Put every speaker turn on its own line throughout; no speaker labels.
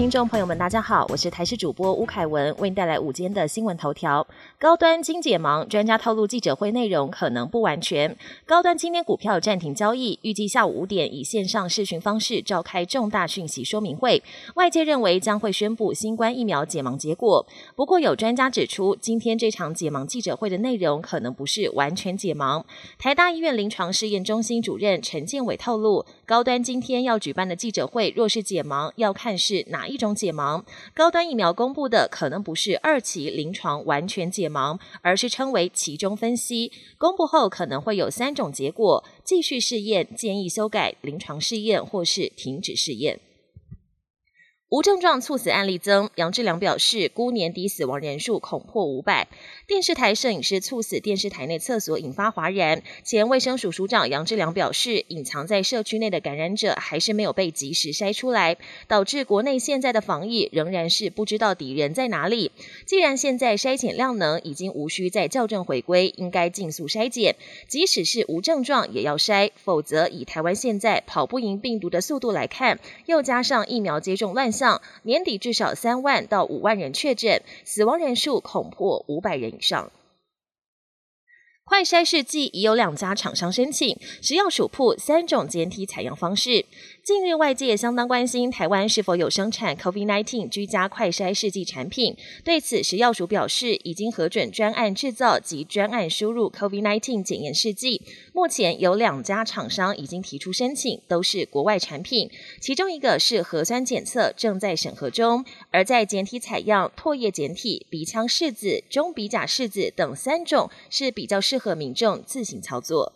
听众朋友们，大家好，我是台视主播吴凯文，为您带来午间的新闻头条。高端精解盲，专家透露记者会内容可能不完全。高端今天股票暂停交易，预计下午五点以线上视讯方式召开重大讯息说明会，外界认为将会宣布新冠疫苗解盲结果。不过有专家指出，今天这场解盲记者会的内容可能不是完全解盲。台大医院临床试验中心主任陈建伟透露，高端今天要举办的记者会若是解盲，要看是哪。一种解盲，高端疫苗公布的可能不是二期临床完全解盲，而是称为其中分析。公布后可能会有三种结果：继续试验、建议修改临床试验，或是停止试验。无症状猝死案例增，杨志良表示，估年底死亡人数恐破五百。电视台摄影师猝死电视台内厕所，引发哗然。前卫生署署长杨志良表示，隐藏在社区内的感染者还是没有被及时筛出来，导致国内现在的防疫仍然是不知道敌人在哪里。既然现在筛检量能已经无需再校正回归，应该尽速筛检，即使是无症状也要筛，否则以台湾现在跑不赢病毒的速度来看，又加上疫苗接种乱。年底至少三万到五万人确诊，死亡人数恐破五百人以上。快筛试剂已有两家厂商申请，食药署铺三种简体采样方式。近日，外界相当关心台湾是否有生产 COVID-19 居家快筛试剂产品。对此，食药署表示，已经核准专案制造及专案输入 COVID-19 检验试剂。目前有两家厂商已经提出申请，都是国外产品。其中一个是核酸检测，正在审核中；而在简体采样、唾液检体、鼻腔拭子、中鼻甲拭子等三种，是比较适合民众自行操作。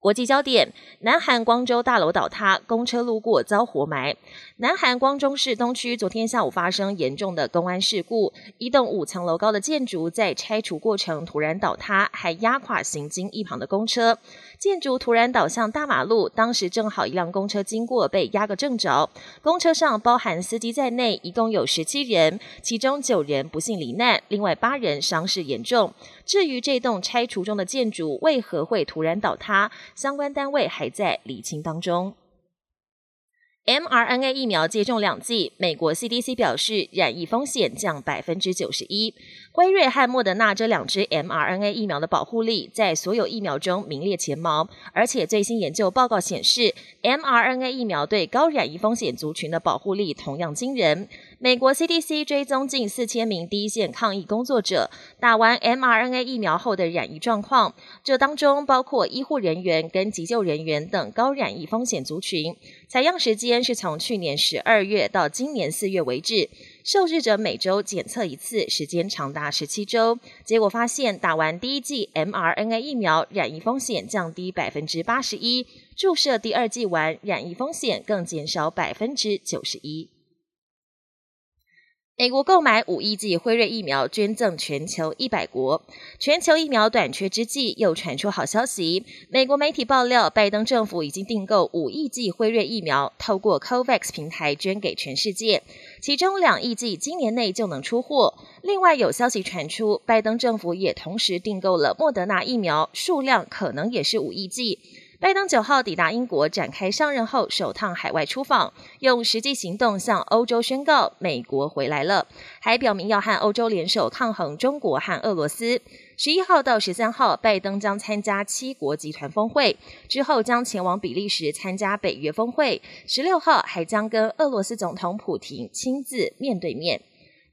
国际焦点：南韩光州大楼倒塌，公车路过遭活埋。南韩光中市东区昨天下午发生严重的公安事故，一栋五层楼高的建筑在拆除过程突然倒塌，还压垮行经一旁的公车。建筑突然倒向大马路，当时正好一辆公车经过，被压个正着。公车上包含司机在内，一共有十七人，其中九人不幸罹难，另外八人伤势严重。至于这栋拆除中的建筑为何会突然倒塌，相关单位还在厘清当中。mRNA 疫苗接种两剂，美国 CDC 表示染疫风险降百分之九十一。辉瑞和莫德纳这两支 mRNA 疫苗的保护力在所有疫苗中名列前茅，而且最新研究报告显示，mRNA 疫苗对高染疫风险族群的保护力同样惊人。美国 CDC 追踪近四千名第一线抗疫工作者打完 mRNA 疫苗后的染疫状况，这当中包括医护人员跟急救人员等高染疫风险族群。采样时间是从去年十二月到今年四月为止，受试者每周检测一次，时间长达十七周。结果发现，打完第一剂 mRNA 疫苗，染疫风险降低百分之八十一；注射第二剂完，染疫风险更减少百分之九十一。美国购买五亿剂辉瑞疫苗，捐赠全球一百国。全球疫苗短缺之际，又传出好消息。美国媒体爆料，拜登政府已经订购五亿剂辉瑞疫苗，透过 COVAX 平台捐给全世界。其中两亿剂今年内就能出货。另外有消息传出，拜登政府也同时订购了莫德纳疫苗，数量可能也是五亿剂。拜登九号抵达英国，展开上任后首趟海外出访，用实际行动向欧洲宣告美国回来了，还表明要和欧洲联手抗衡中国和俄罗斯。十一号到十三号，拜登将参加七国集团峰会，之后将前往比利时参加北约峰会。十六号还将跟俄罗斯总统普京亲自面对面。